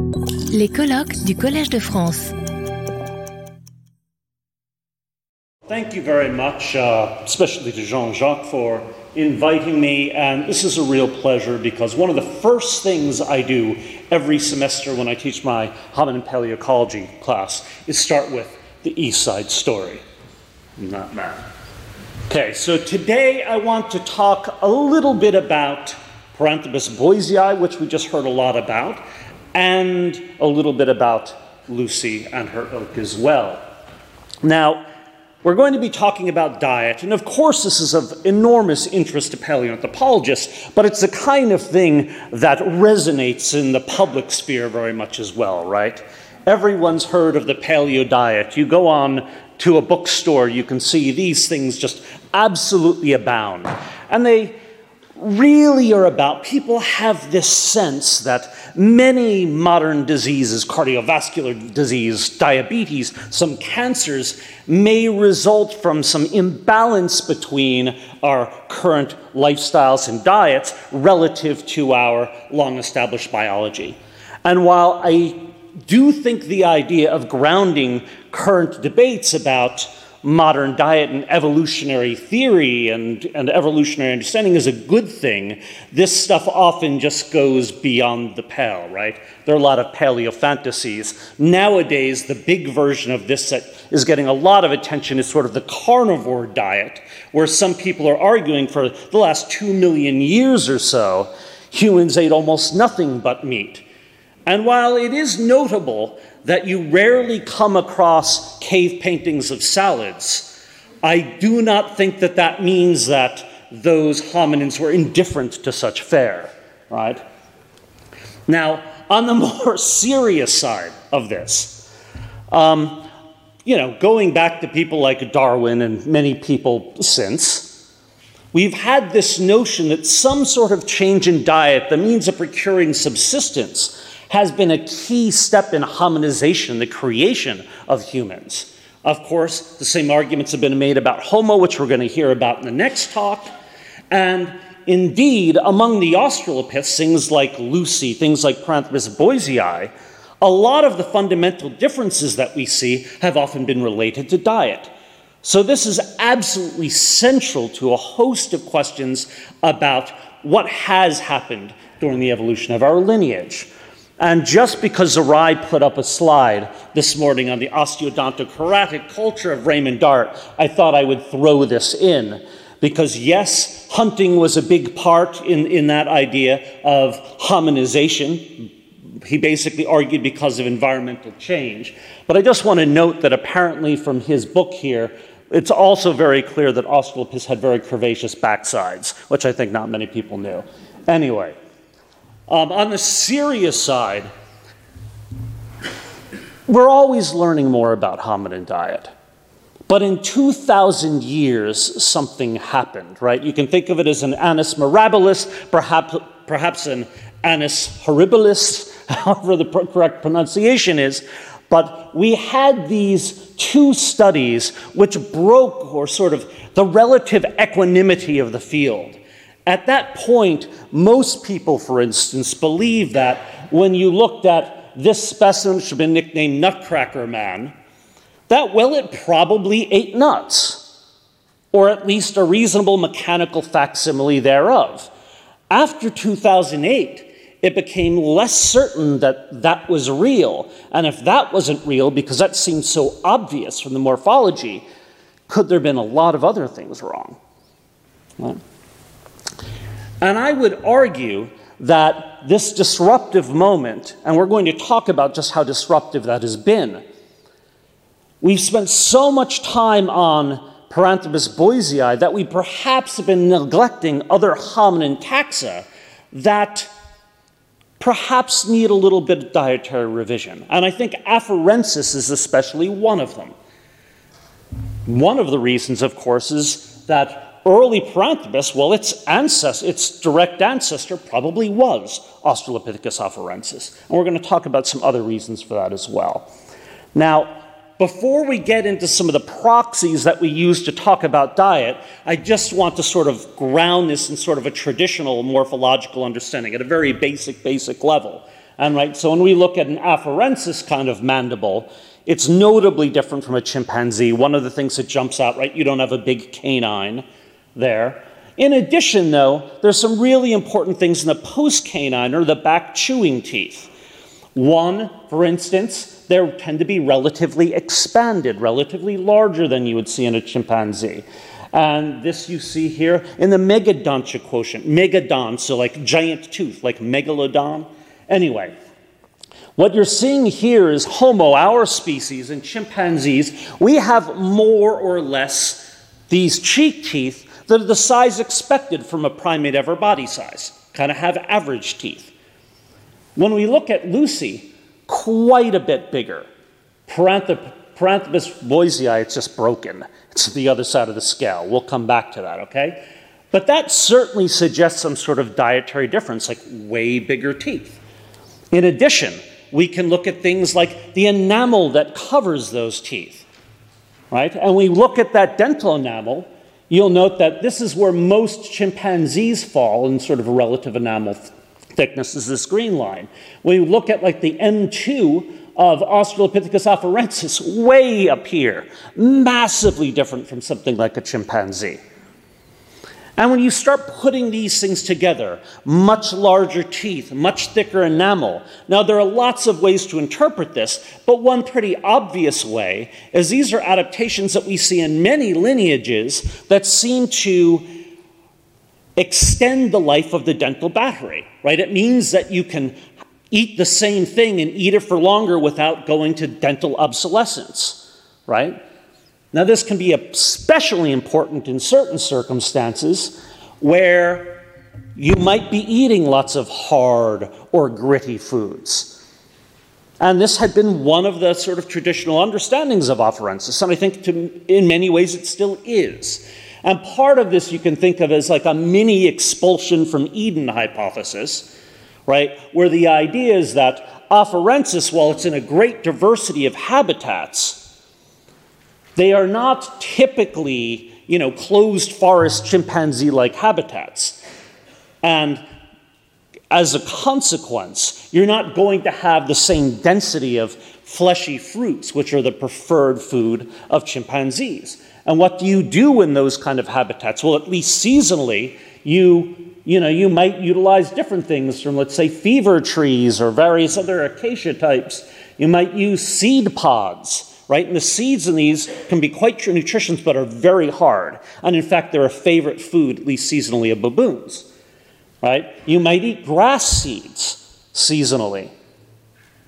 Les colloques du Collège de France. Thank you very much, uh, especially to Jean Jacques, for inviting me. And this is a real pleasure because one of the first things I do every semester when I teach my hominin paleoecology class is start with the East Side story. Not that. Okay, so today I want to talk a little bit about Paranthropus boisei, which we just heard a lot about, and a little bit about Lucy and her ilk as well. Now, we're going to be talking about diet, and of course, this is of enormous interest to paleoanthropologists, but it's the kind of thing that resonates in the public sphere very much as well, right? Everyone's heard of the paleo diet. You go on to a bookstore, you can see these things just absolutely abound. And they really are about people have this sense that many modern diseases, cardiovascular disease, diabetes, some cancers, may result from some imbalance between our current lifestyles and diets relative to our long established biology. And while I do think the idea of grounding current debates about modern diet and evolutionary theory and, and evolutionary understanding is a good thing, this stuff often just goes beyond the pale, right? There are a lot of paleo fantasies. Nowadays, the big version of this that is getting a lot of attention is sort of the carnivore diet, where some people are arguing for the last two million years or so, humans ate almost nothing but meat. And while it is notable that you rarely come across cave paintings of salads, I do not think that that means that those hominins were indifferent to such fare, right? Now, on the more serious side of this, um, you know, going back to people like Darwin and many people since, we've had this notion that some sort of change in diet, the means of procuring subsistence, has been a key step in hominization, the creation of humans. Of course, the same arguments have been made about Homo, which we're going to hear about in the next talk. And indeed, among the Australopiths, things like Lucy, things like Paranthropus boisei, a lot of the fundamental differences that we see have often been related to diet. So, this is absolutely central to a host of questions about what has happened during the evolution of our lineage. And just because Zerai put up a slide this morning on the osteodontokeratic culture of Raymond Dart, I thought I would throw this in. Because yes, hunting was a big part in, in that idea of hominization. He basically argued because of environmental change. But I just want to note that apparently from his book here, it's also very clear that Australopiths had very curvaceous backsides, which I think not many people knew. Anyway, um, on the serious side, we're always learning more about hominin diet. But in 2,000 years, something happened, right? You can think of it as an annus mirabilis, perhaps, perhaps an annus horribilis, however the correct pronunciation is. But we had these two studies which broke, or sort of, the relative equanimity of the field. At that point, most people, for instance, believe that when you looked at this specimen, should have been nicknamed Nutcracker Man, that, well, it probably ate nuts, or at least a reasonable mechanical facsimile thereof. After 2008, it became less certain that that was real. And if that wasn't real, because that seemed so obvious from the morphology, could there have been a lot of other things wrong? Well, and I would argue that this disruptive moment, and we're going to talk about just how disruptive that has been, we've spent so much time on Paranthropus boisei that we perhaps have been neglecting other hominin taxa that perhaps need a little bit of dietary revision. And I think Afarensis is especially one of them. One of the reasons, of course, is that early Paranthropus, well, its ancestor, its direct ancestor probably was Australopithecus afarensis. And we're going to talk about some other reasons for that as well. Now, before we get into some of the proxies that we use to talk about diet, I just want to sort of ground this in sort of a traditional morphological understanding at a very basic, basic level. And right, so when we look at an afarensis kind of mandible, it's notably different from a chimpanzee. One of the things that jumps out, right, you don't have a big canine there. In addition, though, there's some really important things in the post-canine or the back chewing teeth. One, for instance, they tend to be relatively expanded, relatively larger than you would see in a chimpanzee. And this you see here in the megadontia quotient. Megadon, so like giant tooth, like megalodon. Anyway, what you're seeing here is Homo, our species, and chimpanzees. We have more or less these cheek teeth that are the size expected from a primate of our body size, kind of have average teeth. When we look at Lucy, quite a bit bigger. Paranthropus boisei, it's just broken. It's the other side of the scale. We'll come back to that, okay? But that certainly suggests some sort of dietary difference, like way bigger teeth. In addition, we can look at things like the enamel that covers those teeth, right? And we look at that dental enamel, You'll note that this is where most chimpanzees fall in sort of a relative enamel thickness is this green line. When you look at like the M2 of Australopithecus afarensis, way up here, massively different from something like a chimpanzee. And when you start putting these things together, much larger teeth, much thicker enamel. Now, there are lots of ways to interpret this, but one pretty obvious way is these are adaptations that we see in many lineages that seem to extend the life of the dental battery, right? It means that you can eat the same thing and eat it for longer without going to dental obsolescence, right? Now, this can be especially important in certain circumstances where you might be eating lots of hard or gritty foods. And this had been one of the sort of traditional understandings of afarensis, and I think to, in many ways it still is. And part of this you can think of as like a mini expulsion from Eden hypothesis, right? Where the idea is that afarensis, while it's in a great diversity of habitats, they are not typically, you know, closed forest chimpanzee-like habitats. And as a consequence, you're not going to have the same density of fleshy fruits, which are the preferred food of chimpanzees. And what do you do in those kind of habitats? Well, at least seasonally, you, you, know, you might utilize different things from, let's say, fever trees or various other acacia types. You might use seed pods right? And the seeds in these can be quite nutritious, but are very hard. And in fact, they're a favorite food, at least seasonally, of baboons, right? You might eat grass seeds seasonally,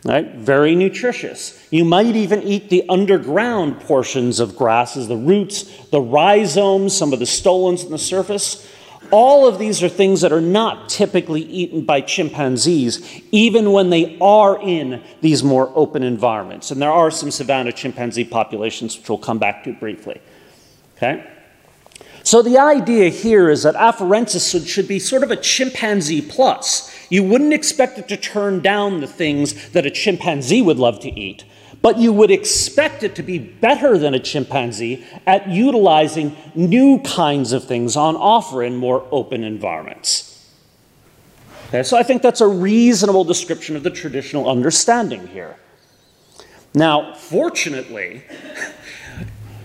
right? Very nutritious. You might even eat the underground portions of grasses, the roots, the rhizomes, some of the stolons in the surface. All of these are things that are not typically eaten by chimpanzees, even when they are in these more open environments. And there are some savanna chimpanzee populations, which we'll come back to briefly. Okay? So the idea here is that afarensis should be sort of a chimpanzee plus. You wouldn't expect it to turn down the things that a chimpanzee would love to eat, but you would expect it to be better than a chimpanzee at utilizing new kinds of things on offer in more open environments. Okay, so I think that's a reasonable description of the traditional understanding here. Now, fortunately,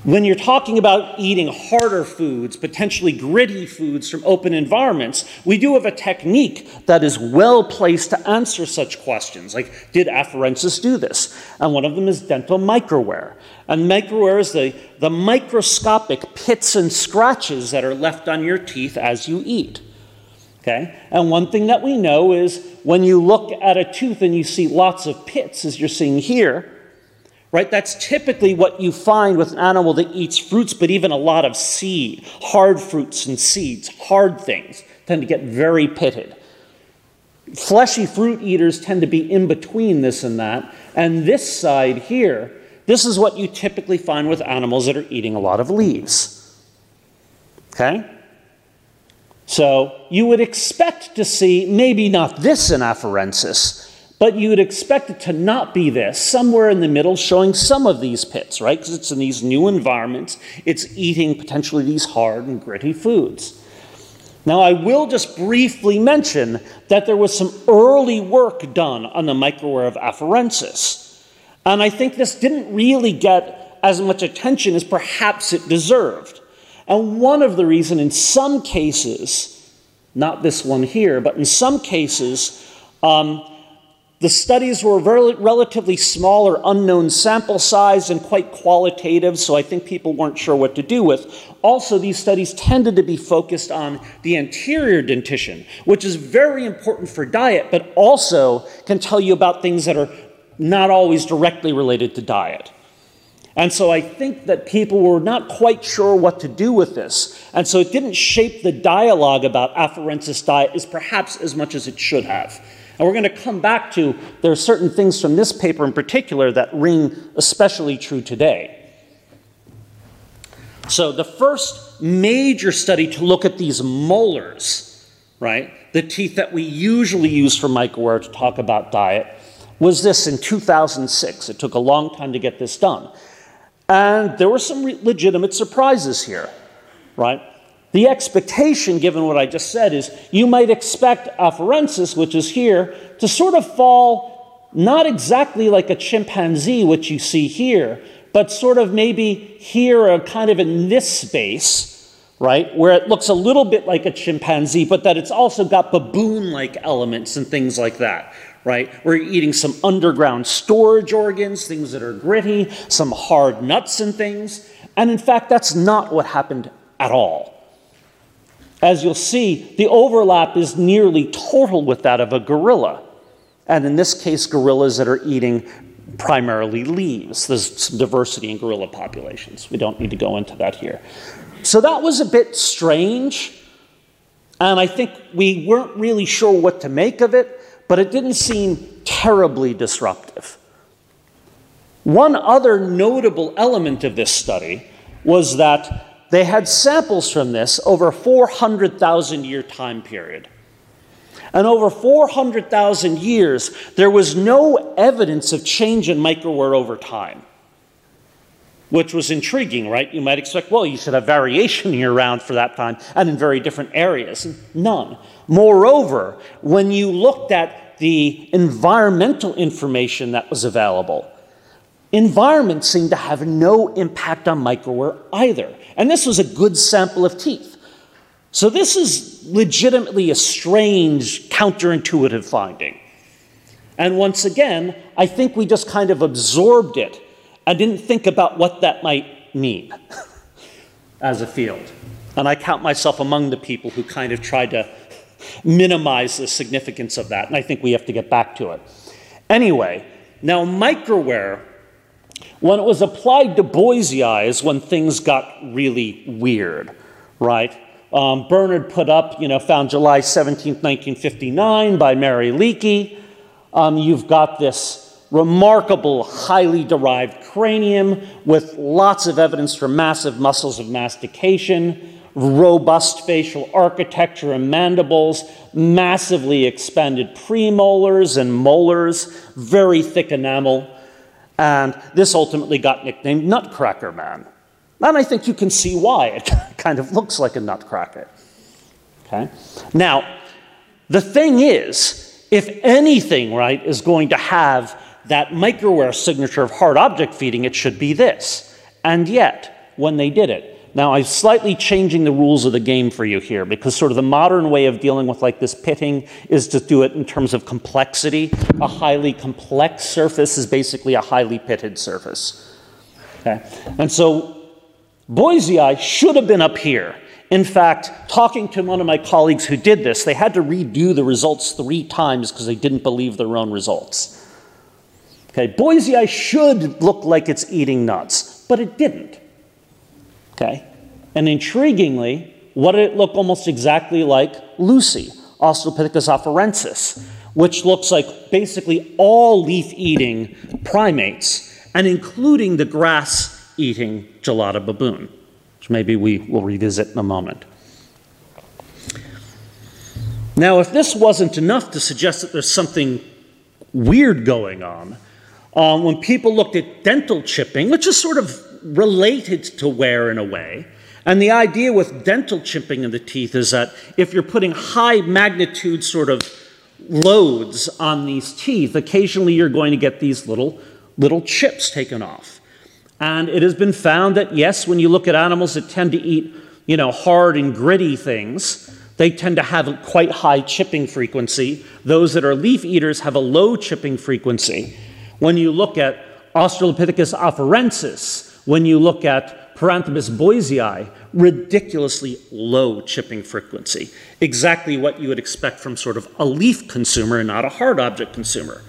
when you're talking about eating harder foods, potentially gritty foods from open environments, we do have a technique that is well placed to answer such questions. Like, did afarensis do this? And one of them is dental microwear. And microwear is the, the microscopic pits and scratches that are left on your teeth as you eat. Okay? And one thing that we know is when you look at a tooth and you see lots of pits, as you're seeing here, right? That's typically what you find with an animal that eats fruits, but even a lot of seed, hard fruits and seeds, hard things tend to get very pitted. Fleshy fruit eaters tend to be in between this and that. And this side here, this is what you typically find with animals that are eating a lot of leaves. Okay? So you would expect to see maybe not this in afarensis, but you would expect it to not be this, somewhere in the middle, showing some of these pits, right? Because it's in these new environments, it's eating potentially these hard and gritty foods. Now, I will just briefly mention that there was some early work done on the microwear of afarensis. And I think this didn't really get as much attention as perhaps it deserved. And one of the reasons, in some cases, not this one here, but in some cases, um, the studies were rel- relatively small or unknown sample size and quite qualitative, so I think people weren't sure what to do with. Also, these studies tended to be focused on the anterior dentition, which is very important for diet, but also can tell you about things that are not always directly related to diet. And so I think that people were not quite sure what to do with this. And so it didn't shape the dialogue about afarensis diet as perhaps as much as it should have. And we're going to come back to there are certain things from this paper in particular that ring especially true today. So, the first major study to look at these molars, right, the teeth that we usually use for microwear to talk about diet, was this in 2006. It took a long time to get this done. And there were some legitimate surprises here, right? The expectation, given what I just said, is you might expect afarensis, which is here, to sort of fall not exactly like a chimpanzee, which you see here, but sort of maybe here, or kind of in this space, right, where it looks a little bit like a chimpanzee, but that it's also got baboon like elements and things like that, right? We're eating some underground storage organs, things that are gritty, some hard nuts and things. And in fact, that's not what happened at all. As you'll see, the overlap is nearly total with that of a gorilla. And in this case, gorillas that are eating primarily leaves. There's some diversity in gorilla populations. We don't need to go into that here. So that was a bit strange. And I think we weren't really sure what to make of it, but it didn't seem terribly disruptive. One other notable element of this study was that they had samples from this over a 400,000 year time period. And over 400,000 years, there was no evidence of change in microwear over time, which was intriguing, right? You might expect, well, you should have variation year round for that time and in very different areas. None. Moreover, when you looked at the environmental information that was available, environment seemed to have no impact on microwear either. And this was a good sample of teeth. So this is legitimately a strange, counterintuitive finding. And once again, I think we just kind of absorbed it and didn't think about what that might mean as a field. And I count myself among the people who kind of tried to minimize the significance of that, and I think we have to get back to it. Anyway, now microwear when it was applied to Boisei is when things got really weird, right? Um, Bernard put up, you know, found July 17, 1959 by Mary Leakey. Um, you've got this remarkable, highly derived cranium with lots of evidence for massive muscles of mastication, robust facial architecture and mandibles, massively expanded premolars and molars, very thick enamel. And this ultimately got nicknamed Nutcracker Man. And I think you can see why. It kind of looks like a nutcracker. Okay? Now, the thing is, if anything, right, is going to have that microwear signature of hard object feeding, it should be this. And yet, when they did it, now, I'm slightly changing the rules of the game for you here because sort of the modern way of dealing with like this pitting is to do it in terms of complexity. A highly complex surface is basically a highly pitted surface. Okay? And so Boisei should have been up here. In fact, talking to one of my colleagues who did this, they had to redo the results three times because they didn't believe their own results. Okay, Boisei should look like it's eating nuts, but it didn't. Okay? And intriguingly, what did it look almost exactly like Lucy, Australopithecus afarensis, which looks like basically all leaf eating primates, and including the grass eating gelada baboon, which maybe we will revisit in a moment. Now, if this wasn't enough to suggest that there's something weird going on, um, when people looked at dental chipping, which is sort of related to wear in a way, And the idea with dental chipping in the teeth is that if you're putting high magnitude sort of loads on these teeth, occasionally you're going to get these little, little chips taken off. And it has been found that, yes, when you look at animals that tend to eat, you know, hard and gritty things, they tend to have quite high chipping frequency. Those that are leaf eaters have a low chipping frequency. When you look at Australopithecus afarensis, when you look at Paranthropus boisei, ridiculously low chipping frequency. Exactly what you would expect from sort of a leaf consumer and not a hard object consumer.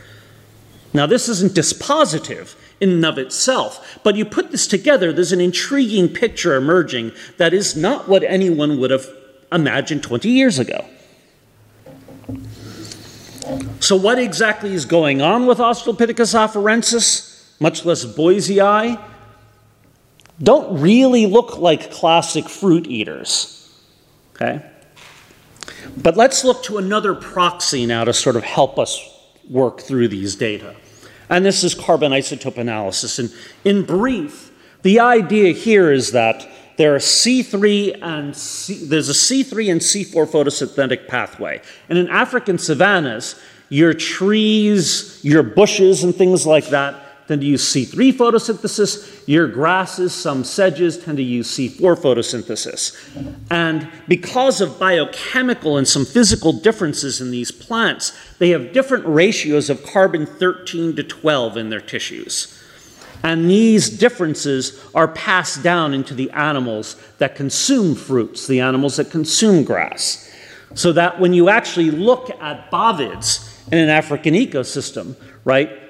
Now, this isn't dispositive in and of itself, but you put this together, there's an intriguing picture emerging that is not what anyone would have imagined 20 years ago. So, what exactly is going on with Australopithecus afarensis, much less boisei? Don't really look like classic fruit eaters. Okay? But let's look to another proxy now to sort of help us work through these data. And this is carbon isotope analysis. And in brief, the idea here is that there are C3 and C, there's a C3 and C4 photosynthetic pathway. And in African savannas, your trees, your bushes, and things like that tend to use C3 photosynthesis. Your grasses, some sedges, tend to use C4 photosynthesis. And because of biochemical and some physical differences in these plants, they have different ratios of carbon 13 to 12 in their tissues. And these differences are passed down into the animals that consume fruits, the animals that consume grass. So that when you actually look at bovids in an African ecosystem, right,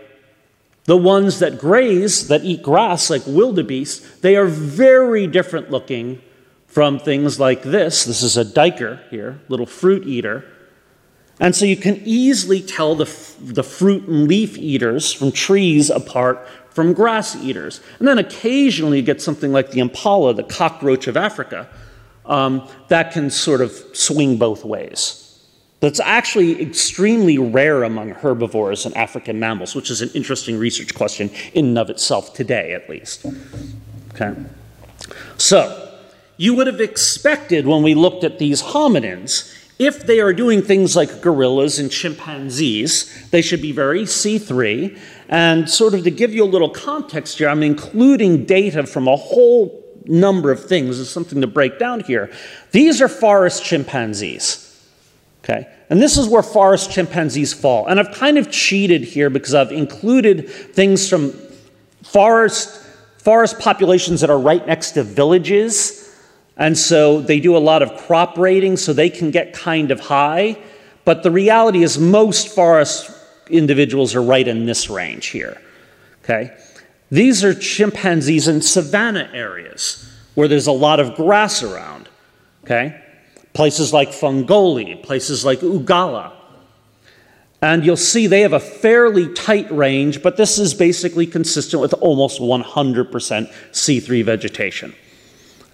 the ones that graze, that eat grass like wildebeest, they are very different looking from things like this. This is a duiker here, little fruit eater. And so you can easily tell the, the fruit and leaf eaters from trees apart from grass eaters. And then occasionally you get something like the impala, the cockroach of Africa, um, that can sort of swing both ways. That's actually extremely rare among herbivores and African mammals, which is an interesting research question in and of itself today, at least. Okay? So, you would have expected when we looked at these hominins, if they are doing things like gorillas and chimpanzees, they should be very C3, and sort of to give you a little context here, I'm including data from a whole number of things. There's something to break down here. These are forest chimpanzees. Okay? And this is where forest chimpanzees fall. And I've kind of cheated here because I've included things from forest, forest populations that are right next to villages. And so they do a lot of crop raiding, so they can get kind of high. But the reality is, most forest individuals are right in this range here. Okay? These are chimpanzees in savanna areas where there's a lot of grass around. Okay? Places like Fongoli, places like Ugalla. And you'll see they have a fairly tight range, but this is basically consistent with almost 100% C3 vegetation.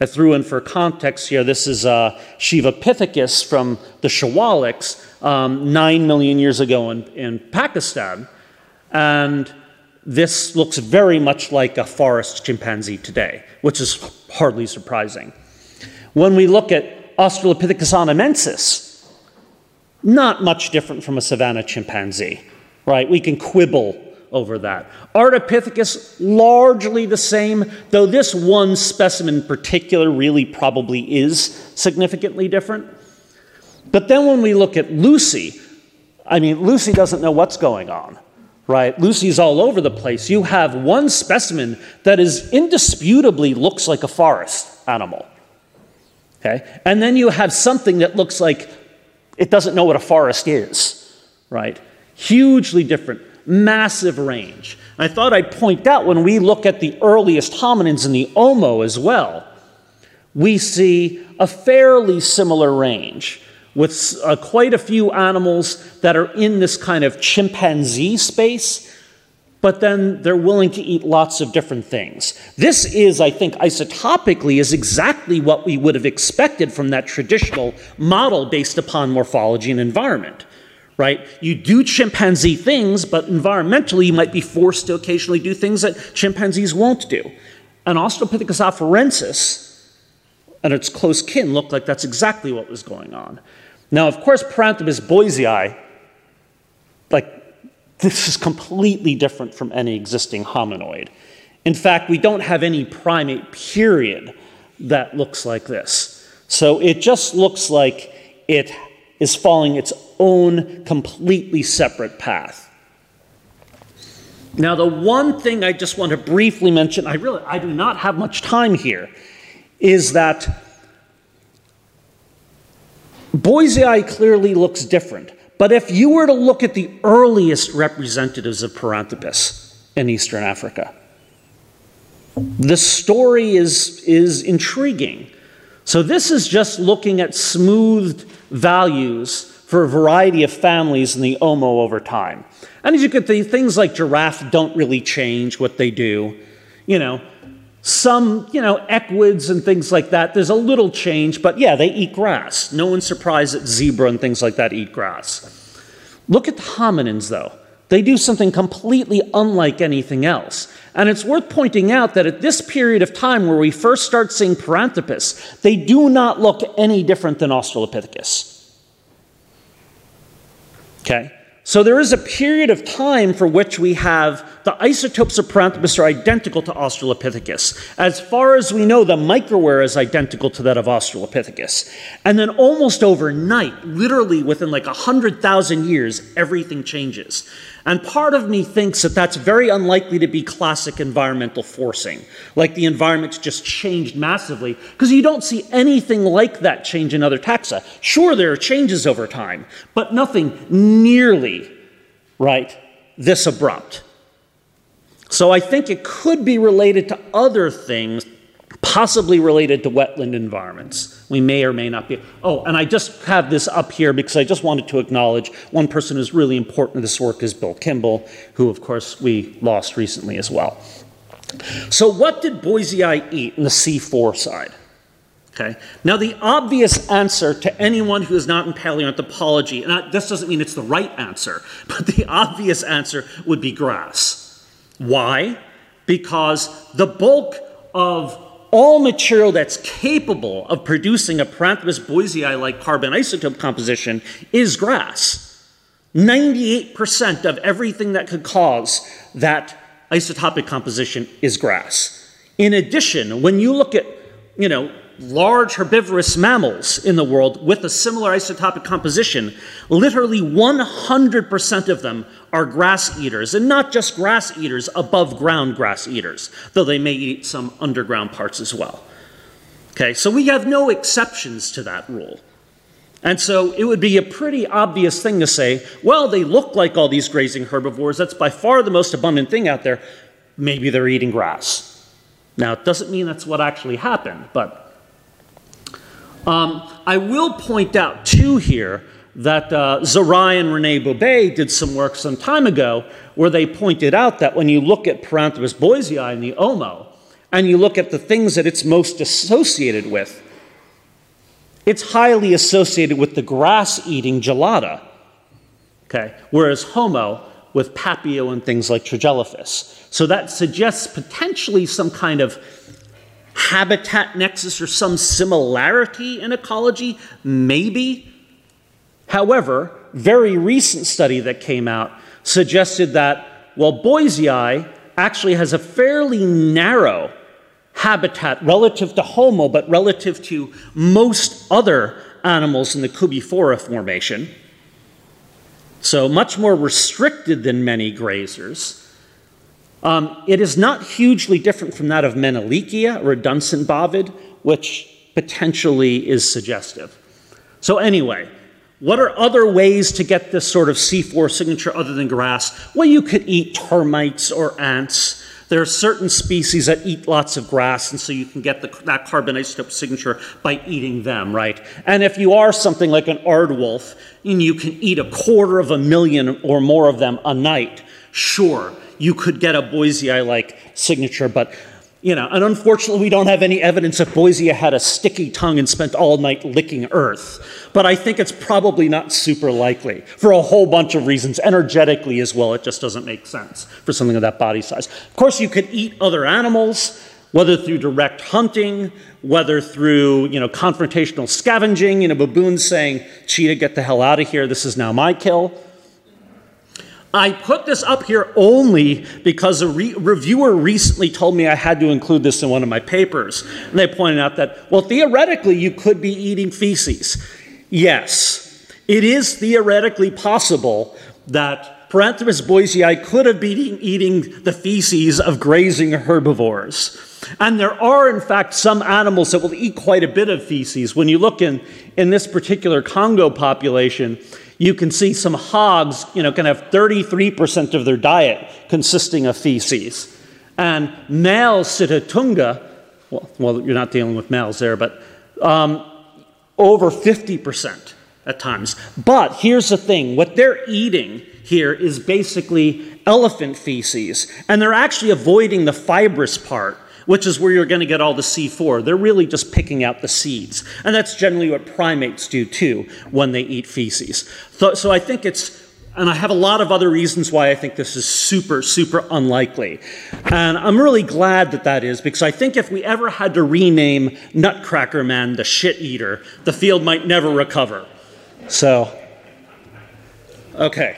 I threw in for context here, this is uh, Pithecus from the Siwaliks um, nine million years ago in, in Pakistan. And this looks very much like a forest chimpanzee today, which is hardly surprising. When we look at Australopithecus anamensis, not much different from a savanna chimpanzee, right? We can quibble over that. Ardipithecus, largely the same, though this one specimen in particular really probably is significantly different. But then when we look at Lucy, I mean, Lucy doesn't know what's going on, right? Lucy's all over the place. You have one specimen that is indisputably looks like a forest animal, okay? And then you have something that looks like it doesn't know what a forest is, right? Hugely different, massive range. I thought I'd point out when we look at the earliest hominins in the Omo as well, we see a fairly similar range with uh, quite a few animals that are in this kind of chimpanzee space, but then they're willing to eat lots of different things. This is, I think, isotopically, is exactly what we would have expected from that traditional model based upon morphology and environment. Right? You do chimpanzee things, but environmentally you might be forced to occasionally do things that chimpanzees won't do. And Australopithecus afarensis and its close kin looked like that's exactly what was going on. Now, of course, Paranthropus boisei, this is completely different from any existing hominoid. In fact, we don't have any primate period that looks like this. So it just looks like it is following its own completely separate path. Now, the one thing I just want to briefly mention, I really I do not have much time here, is that Boisei clearly looks different. But if you were to look at the earliest representatives of Paranthropus in Eastern Africa, the story is, is intriguing. So, this is just looking at smoothed values for a variety of families in the Omo over time. And as you can see, things like giraffe don't really change what they do. You know, some, you know, equids and things like that, there's a little change, but yeah, they eat grass. No one's surprised that zebra and things like that eat grass. Look at the hominins, though. They do something completely unlike anything else. And it's worth pointing out that at this period of time where we first start seeing Paranthropus, they do not look any different than Australopithecus. Okay? So there is a period of time for which we have the isotopes of Paranthropus are identical to Australopithecus. As far as we know, the microwear is identical to that of Australopithecus. And then almost overnight, literally within like 100,000 years, everything changes. And part of me thinks that that's very unlikely to be classic environmental forcing, like the environment's just changed massively, because you don't see anything like that change in other taxa. Sure, there are changes over time, but nothing nearly, right, this abrupt. So I think it could be related to other things possibly related to wetland environments. We may or may not be. Oh, and I just have this up here because I just wanted to acknowledge one person who's really important to this work is Bill Kimbel, who, of course, we lost recently as well. So, what did Boisei eat in the C4 side? Okay. Now, the obvious answer to anyone who is not in paleoanthropology, and this doesn't mean it's the right answer, but the obvious answer would be grass. Why? Because the bulk of all material that's capable of producing a Paranthropus boisei like carbon isotope composition is grass. 98% of everything that could cause that isotopic composition is grass. In addition, when you look at, you know, large herbivorous mammals in the world with a similar isotopic composition, literally 100% of them are grass eaters, and not just grass eaters, above ground grass eaters, though they may eat some underground parts as well. Okay, so we have no exceptions to that rule. And so it would be a pretty obvious thing to say, well, they look like all these grazing herbivores. That's by far the most abundant thing out there. Maybe they're eating grass. Now, it doesn't mean that's what actually happened, but um, I will point out, too, here that uh, Zarai and Rene Bobe did some work some time ago where they pointed out that when you look at Paranthropus boisei in the Omo and you look at the things that it's most associated with, it's highly associated with the grass eating gelada, okay? whereas Homo with Papio and things like Tragelaphus. So that suggests potentially some kind of habitat nexus or some similarity in ecology? Maybe. However, very recent study that came out suggested that, well, Boisei actually has a fairly narrow habitat relative to Homo, but relative to most other animals in the Koobi Fora formation. So, much more restricted than many grazers. Um, it is not hugely different from that of Menelikia or Dunstan bovid, which potentially is suggestive. So, anyway, what are other ways to get this sort of C4 signature other than grass? Well, you could eat termites or ants. There are certain species that eat lots of grass, and so you can get the, that carbon isotope signature by eating them, right? And if you are something like an aardwolf, and you can eat a quarter of a million or more of them a night, sure, you could get a Boisei like signature, but you know, and unfortunately, we don't have any evidence that Boisei had a sticky tongue and spent all night licking earth. But I think it's probably not super likely for a whole bunch of reasons. Energetically, as well, it just doesn't make sense for something of that body size. Of course, you could eat other animals. whether through direct hunting, whether through you know confrontational scavenging, you know baboons saying, "Cheetah, get the hell out of here! This is now my kill." I put this up here only because a re- reviewer recently told me I had to include this in one of my papers. And they pointed out that, well, theoretically, you could be eating feces. Yes, it is theoretically possible that Paranthropus boisei could have been eating the feces of grazing herbivores. And there are, in fact, some animals that will eat quite a bit of feces. When you look in, in this particular Congo population, you can see some hogs, you know, can have 33% of their diet consisting of feces. And male Sitatunga, well, well, you're not dealing with males there, but um, over 50% at times. But here's the thing what they're eating here is basically elephant feces, and they're actually avoiding the fibrous part which is where you're going to get all the C4. They're really just picking out the seeds. And that's generally what primates do too when they eat feces. So, so I think it's, and I have a lot of other reasons why I think this is super, super unlikely. And I'm really glad that that is, because I think if we ever had to rename Nutcracker Man the shit eater, the field might never recover. So, okay.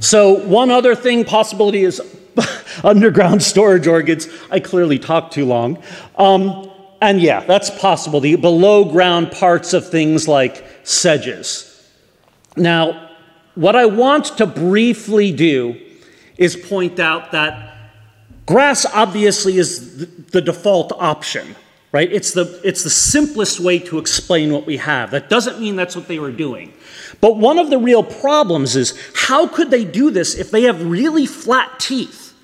So, one other thing, possibility is underground storage organs. I clearly talked too long. Um, and yeah, that's possible. The below ground parts of things like sedges. Now, what I want to briefly do is point out that grass obviously is the default option, right? It's the, it's the simplest way to explain what we have. That doesn't mean that's what they were doing. But one of the real problems is how could they do this if they have really flat teeth?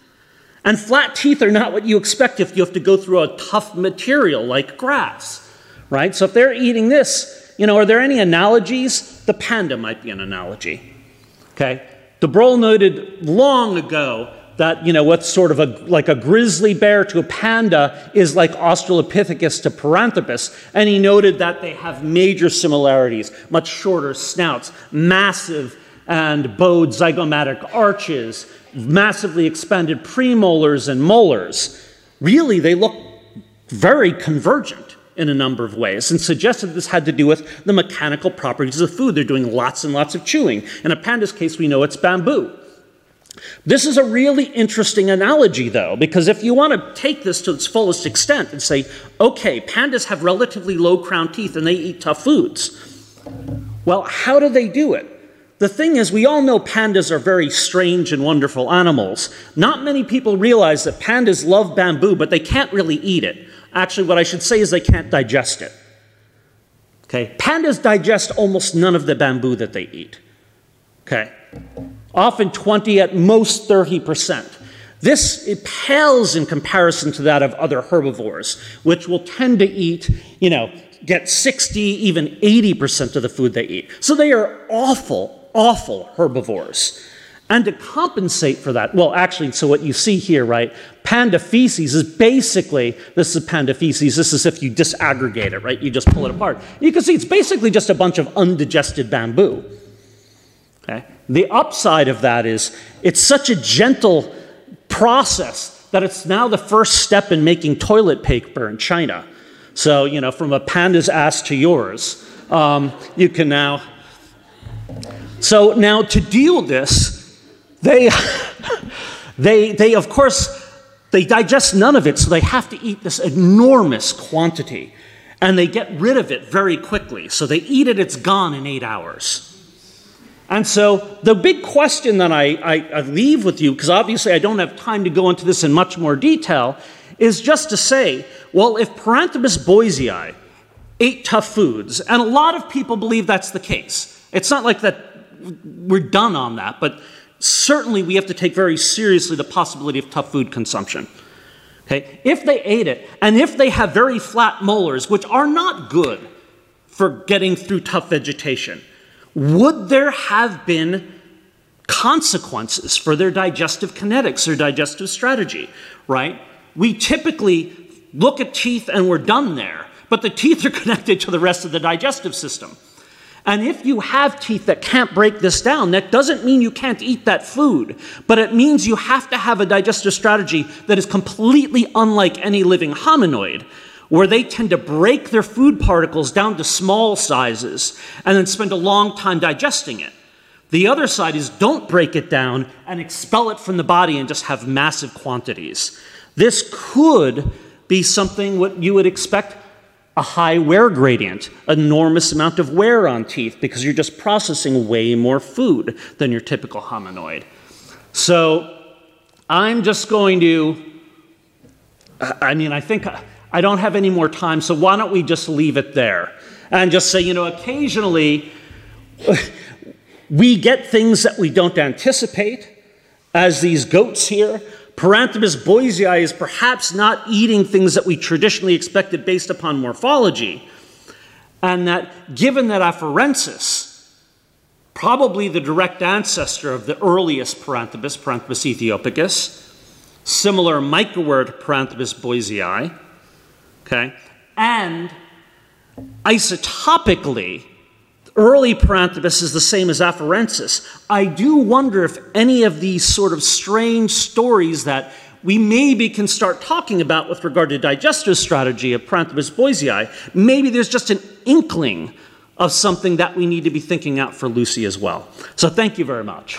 And flat teeth are not what you expect if you have to go through a tough material like grass, right? So if they're eating this, you know, are there any analogies? The panda might be an analogy. Okay? De noted long ago that, you know, what's sort of a, like a grizzly bear to a panda is like Australopithecus to Paranthropus. And he noted that they have major similarities, much shorter snouts, massive and bowed zygomatic arches, massively expanded premolars and molars, really they look very convergent in a number of ways and suggested this had to do with the mechanical properties of food. They're doing lots and lots of chewing. In a panda's case, we know it's bamboo. This is a really interesting analogy, though, because if you want to take this to its fullest extent and say, okay, pandas have relatively low crown teeth and they eat tough foods, well, how do they do it? The thing is, we all know pandas are very strange and wonderful animals. Not many people realize that pandas love bamboo, but they can't really eat it. Actually, what I should say is they can't digest it. Okay? Pandas digest almost none of the bamboo that they eat. Okay? Often 20, at most 30%. This pales in comparison to that of other herbivores, which will tend to eat, you know, get 60, even 80% of the food they eat. So they are awful, awful herbivores. And to compensate for that, well, actually, so what you see here, right? Panda feces is basically, this is panda feces, this is if you disaggregate it, right? You just pull it apart. You can see it's basically just a bunch of undigested bamboo. Okay? The upside of that is it's such a gentle process that it's now the first step in making toilet paper in China. So, you know, from a panda's ass to yours, um, you can now so now to deal with this, they, they, they of course, they digest none of it, so they have to eat this enormous quantity. And they get rid of it very quickly. So they eat it, it's gone in eight hours. And so the big question that I, I, I leave with you, because obviously I don't have time to go into this in much more detail, is just to say, well, if Paranthropus boisei ate tough foods, and a lot of people believe that's the case, it's not like that we're done on that, but certainly we have to take very seriously the possibility of tough food consumption. Okay? If they ate it, and if they have very flat molars, which are not good for getting through tough vegetation, would there have been consequences for their digestive kinetics, or digestive strategy, right? We typically look at teeth and we're done there, but the teeth are connected to the rest of the digestive system. And if you have teeth that can't break this down, that doesn't mean you can't eat that food, but it means you have to have a digestive strategy that is completely unlike any living hominoid, where they tend to break their food particles down to small sizes and then spend a long time digesting it. The other side is don't break it down and expel it from the body and just have massive quantities. This could be something what you would expect a high wear gradient, enormous amount of wear on teeth because you're just processing way more food than your typical hominoid. So I'm just going to, I mean, I think I don't have any more time, so why don't we just leave it there and just say, you know, occasionally we get things that we don't anticipate, as these goats here. Paranthropus boisei is perhaps not eating things that we traditionally expected based upon morphology. And that given that Afarensis, probably the direct ancestor of the earliest Paranthropus, Paranthropus ethiopicus, similar microwear Paranthropus boisei, okay, and isotopically, early Paranthropus is the same as Afarensis. I do wonder if any of these sort of strange stories that we maybe can start talking about with regard to digestive strategy of Paranthropus boisei, maybe there's just an inkling of something that we need to be thinking out for Lucy as well. So thank you very much.